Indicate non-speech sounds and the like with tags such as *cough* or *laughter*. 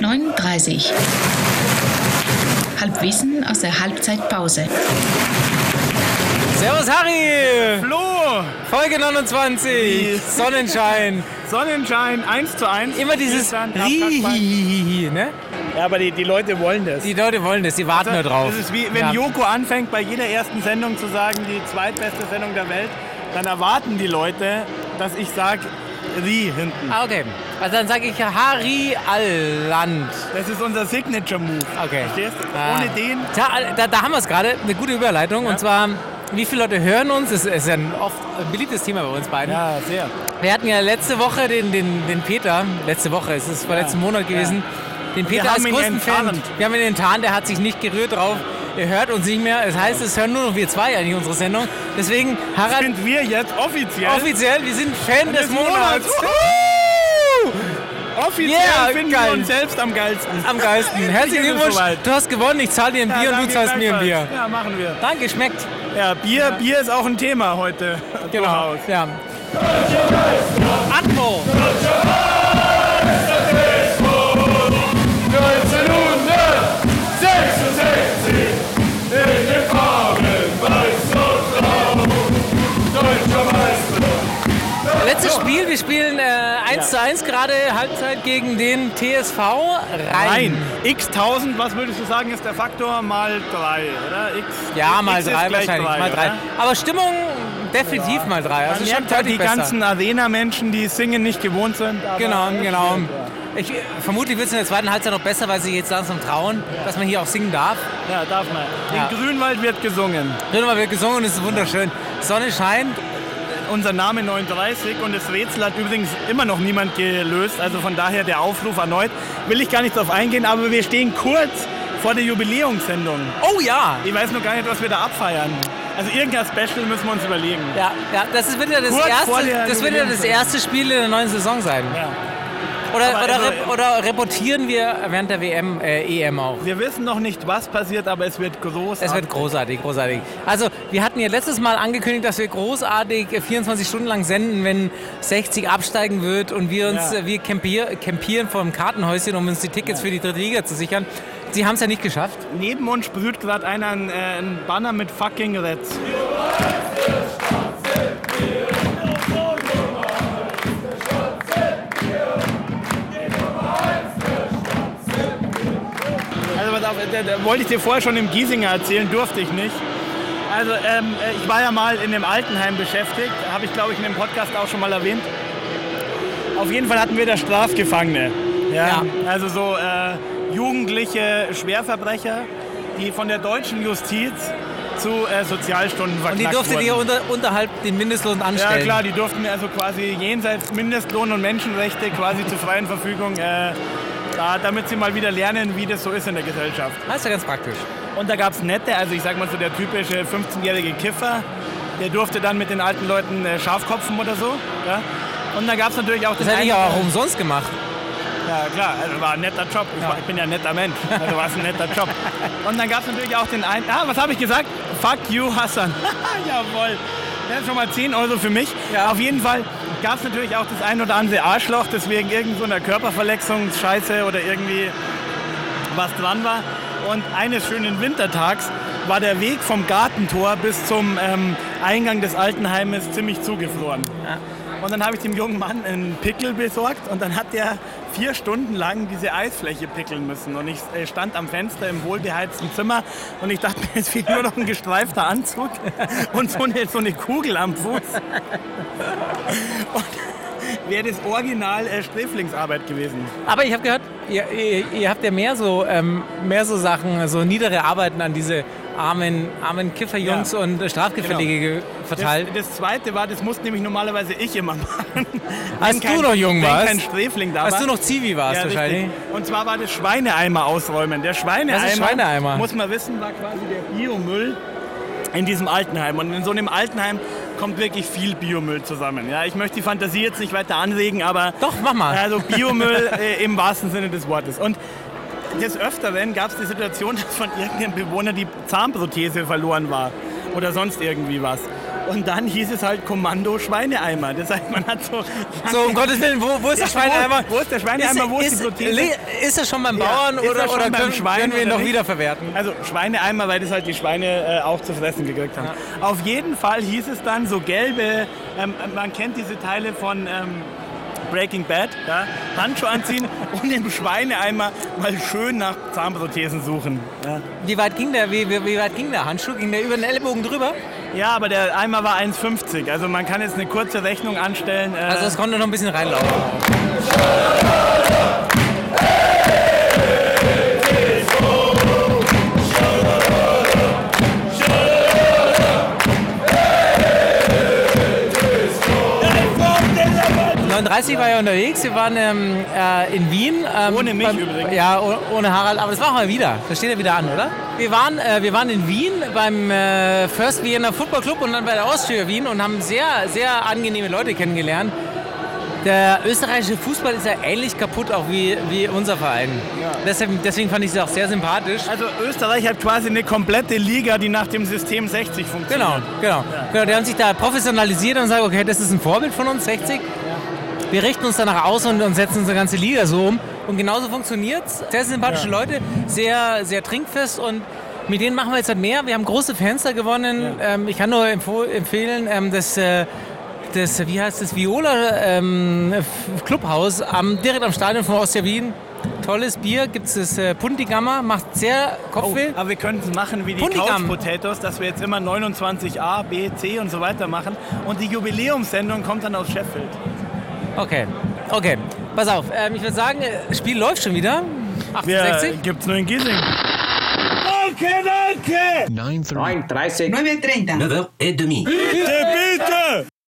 29. Halbwissen aus der Halbzeitpause. Servus Harry! Flo! Folge 29! *laughs* Sonnenschein! Sonnenschein 1 zu 1. Immer dieses. Rihihihi, ne? Ja, aber die, die Leute wollen das. Die Leute wollen das, die warten nur drauf. Das ist wie wenn Ja. Joko anfängt, bei jeder ersten Sendung zu sagen, die zweitbeste Sendung der Welt, dann erwarten die Leute, dass ich sage, Ri hinten. Ah, okay. Also dann sage ich Harry Alland. Das ist unser Signature-Move. Okay. Verstehst du? Ah. Ohne den. Tja, da, da haben wir es gerade, eine gute Überleitung. Und zwar, wie viele Leute hören uns? Das ist ja ein oft ein beliebtes Thema bei uns beiden. Ja, sehr. Wir hatten ja letzte Woche den, den, den Peter, letzte Woche, es ist vor letzten Monat gewesen, den Peter haben als größten Fan. Wir haben ihn enttarnt, der hat sich nicht gerührt drauf. Er hört uns nicht mehr. Das heißt, es hören nur noch wir zwei eigentlich unsere Sendung. Deswegen, Harald, Sind wir jetzt offiziell? offiziell, wir sind Fan des des Monats. Monats. Offiziell Yeah, finden geil. wir uns selbst am geilsten. Am geilsten. *laughs* Herzlichen es Glückwunsch. Du hast gewonnen. Ich zahle dir ein Bier und du zahlst mir ein Bier. Ja, machen wir. Danke, schmeckt. Ja, Bier, Bier ist auch ein Thema heute. Genau. Ja. Atmo. Wir spielen äh, 1 zu 1 gerade Halbzeit gegen den TSV Rhein. Nein, x 1000, was würdest du sagen, ist der Faktor mal 3, oder? X, Ja, mal X ist 3 gleich wahrscheinlich. drei, mal 3. oder? Aber Stimmung definitiv mal 3. Also Man schon halt die besser. ganzen Arena-Menschen, die singen nicht gewohnt sind. Genau, genau. Ich, vermutlich wird es in der zweiten Halbzeit noch besser, weil sie jetzt langsam trauen, dass man hier auch singen darf. Ja, darf man. Ja. In Grünwald wird gesungen. Drinnen wird gesungen und es ist wunderschön. Sonne scheint. Unser Name 39 und das Rätsel hat übrigens immer noch niemand gelöst. Also von daher der Aufruf erneut. Will ich gar nicht drauf eingehen, aber wir stehen kurz vor der Jubiläumssendung. Oh ja! Ich weiß noch gar nicht, was wir da abfeiern. Also irgendein Special müssen wir uns überlegen. Ja, ja das ist, wird ja das, Kurz erste, das wird ja das erste Spiel in der neuen Saison sein. Ja. Oder, oder, also- rep oder reportieren wir während der WM, äh, EM auch. Wir wissen noch nicht, was passiert, aber es wird groß. Es wird großartig, großartig. Also, wir hatten ja letztes Mal angekündigt, dass wir großartig äh, 24 Stunden lang senden, wenn 60 absteigen wird und wir uns, Ja. wir campier campieren vor dem Kartenhäuschen, um uns die Tickets für die dritte Liga zu sichern. Sie haben es ja nicht geschafft. Neben uns sprüht gerade einer ein, äh, ein Banner mit fucking Reds. Da, da wollte ich dir vorher schon im Giesinger erzählen, durfte ich nicht. Also ähm, äh, ich war ja mal in dem Altenheim beschäftigt, habe ich glaube ich in dem Podcast auch schon mal erwähnt. Auf jeden Fall hatten wir da Strafgefangene. Ja, Ja. Also so äh, jugendliche Schwerverbrecher, die von der deutschen Justiz zu äh, Sozialstunden Und verknackt die durftet wurden. ihr unter, unterhalb den Mindestlohn ja anstellen. klar, die durften also quasi jenseits Mindestlohn und Menschenrechte quasi zur freien Verfügung, äh, da, damit sie mal wieder lernen, wie das so ist in der Gesellschaft. Das ist ja ganz praktisch. Und da gab es nette, also ich sag mal so der typische 15-jährige Kiffer, der durfte dann mit den alten Leuten äh, Schafkopfen oder so. Ja? Und dann gab es natürlich auch Das hätte ich auch umsonst gemacht. Ja, klar, also war ein netter Job. Ich, war, ich bin ja ein netter Mensch. Also war es ein netter Job. *laughs* Und dann gab es natürlich auch den einen. Ah, was habe ich gesagt? Fuck you, Hassan. *laughs* Jawohl. Das ist schon mal 10 Euro für mich. Ja. Auf jeden Fall gab es natürlich auch das ein oder andere Arschloch, das wegen irgendeiner Körperverletzungsscheiße oder irgendwie was dran war. Und eines schönen Wintertags war der Weg vom Gartentor bis zum ähm, Eingang des Altenheimes ziemlich zugefroren. Und dann habe ich dem jungen Mann einen Pickel besorgt und dann hat der vier Stunden lang diese Eisfläche pickeln müssen. Und ich äh, stand am Fenster im wohlbeheizten Zimmer und ich dachte mir, es fehlt nur noch ein gestreifter Anzug *laughs* und so eine, so eine Kugel am Fuß. *laughs* Und wäre das Original äh, Sträflingsarbeit gewesen. Aber ich habe gehört, ihr, ihr, ihr habt ja mehr so, ähm, mehr so Sachen, so niedere Arbeiten an diese armen, armen Kifferjungs Ja. und Strafgefällige ge- verteilt. Das, das zweite war, das musste nämlich normalerweise ich immer machen. Als du kein- noch jung warst? kein Sträfling da Als war. du noch Zivi warst Ja, wahrscheinlich. richtig. Und zwar war das Schweineeimer ausräumen. Der Schweineeimer, Schweineeimer? muss man wissen, war quasi der Biomüll in diesem Altenheim. Und in so einem Altenheim kommt wirklich viel Biomüll zusammen. Ja, ich möchte die Fantasie jetzt nicht weiter anregen, aber Doch, mach mal. also *laughs* Biomüll äh, im wahrsten Sinne des Wortes. Und des Öfteren gab es die Situation, *laughs* dass von irgendeinem Bewohner die Zahnprothese verloren war oder sonst irgendwie was. Und dann hieß es halt Kommando Schweineeimer. Das heißt, man hat so. So, um Gottes Willen, wo, wo ist der *laughs* Schweineeimer? Wo ist der Schweineeimer? Wo ist, ist, die Prothese? ist, er schon beim Ja, Bauern er oder, schon oder beim können, Schwein können wir ihn noch nicht? wiederverwerten? Also Schweineeimer, weil das halt die Schweine äh, auch zu fressen gekriegt haben. Auf jeden Fall hieß es dann so gelbe, ähm, man kennt diese Teile von ähm, Breaking Bad, ja? Handschuhe anziehen *laughs* und im Schweineeimer mal schön nach Zahnprothesen suchen. Ja. Wie weit ging der, wie, wie, wie weit ging der Handschuh? Ging der über den Ellbogen drüber? ja, aber der Eimer war 1,50. Also man kann jetzt eine kurze Rechnung anstellen. Äh, Also es konnte noch ein bisschen reinlaufen. ...39 war ja unterwegs, wir waren ähm, äh, in Wien. Ähm, Ohne mich übrigens. Ja, oh- ohne Harald, aber das machen wir wieder. Das steht ja wieder an, oder? Wir waren, äh, wir waren in Wien beim äh, First Vienna Football Club und dann bei der Austria Wien und haben sehr, sehr angenehme Leute kennengelernt. Der österreichische Fußball ist ja ähnlich kaputt auch wie, wie unser Verein. Deshalb, deswegen fand ich sie auch sehr sympathisch. also Österreich hat quasi eine komplette Liga, die nach dem System 60 funktioniert. Genau, genau. genau. Die haben sich da professionalisiert und sagen, okay, das ist ein Vorbild von uns, 60. Wir richten uns danach aus und, und setzen unsere ganze Liga so um. Und genauso funktioniert es. Sehr sympathische Leute, sehr, sehr trinkfest und mit denen machen wir jetzt halt mehr. Wir haben große da gewonnen. Ähm, ich kann nur empfehlen, ähm, das, äh, das, wie heißt das, Viola ähm, Clubhaus am, direkt am Stadion von Austria Wien. Tolles Bier, gibt es das äh, Puntigammer, macht sehr Kopfweh. Aber wir könnten es machen wie die Puntigam. Couch Potatoes, dass wir jetzt immer 29a, B, C und so weiter machen. Und die Jubiläumssendung kommt dann aus Sheffield. Okay, okay. Pass auf, ähm, ich würde sagen, das Spiel läuft schon wieder. Wir 68. gibt's nur in Giesing. Danke, danke! 9.30. 9.30. 9.30. 9h30. Bitte, bitte!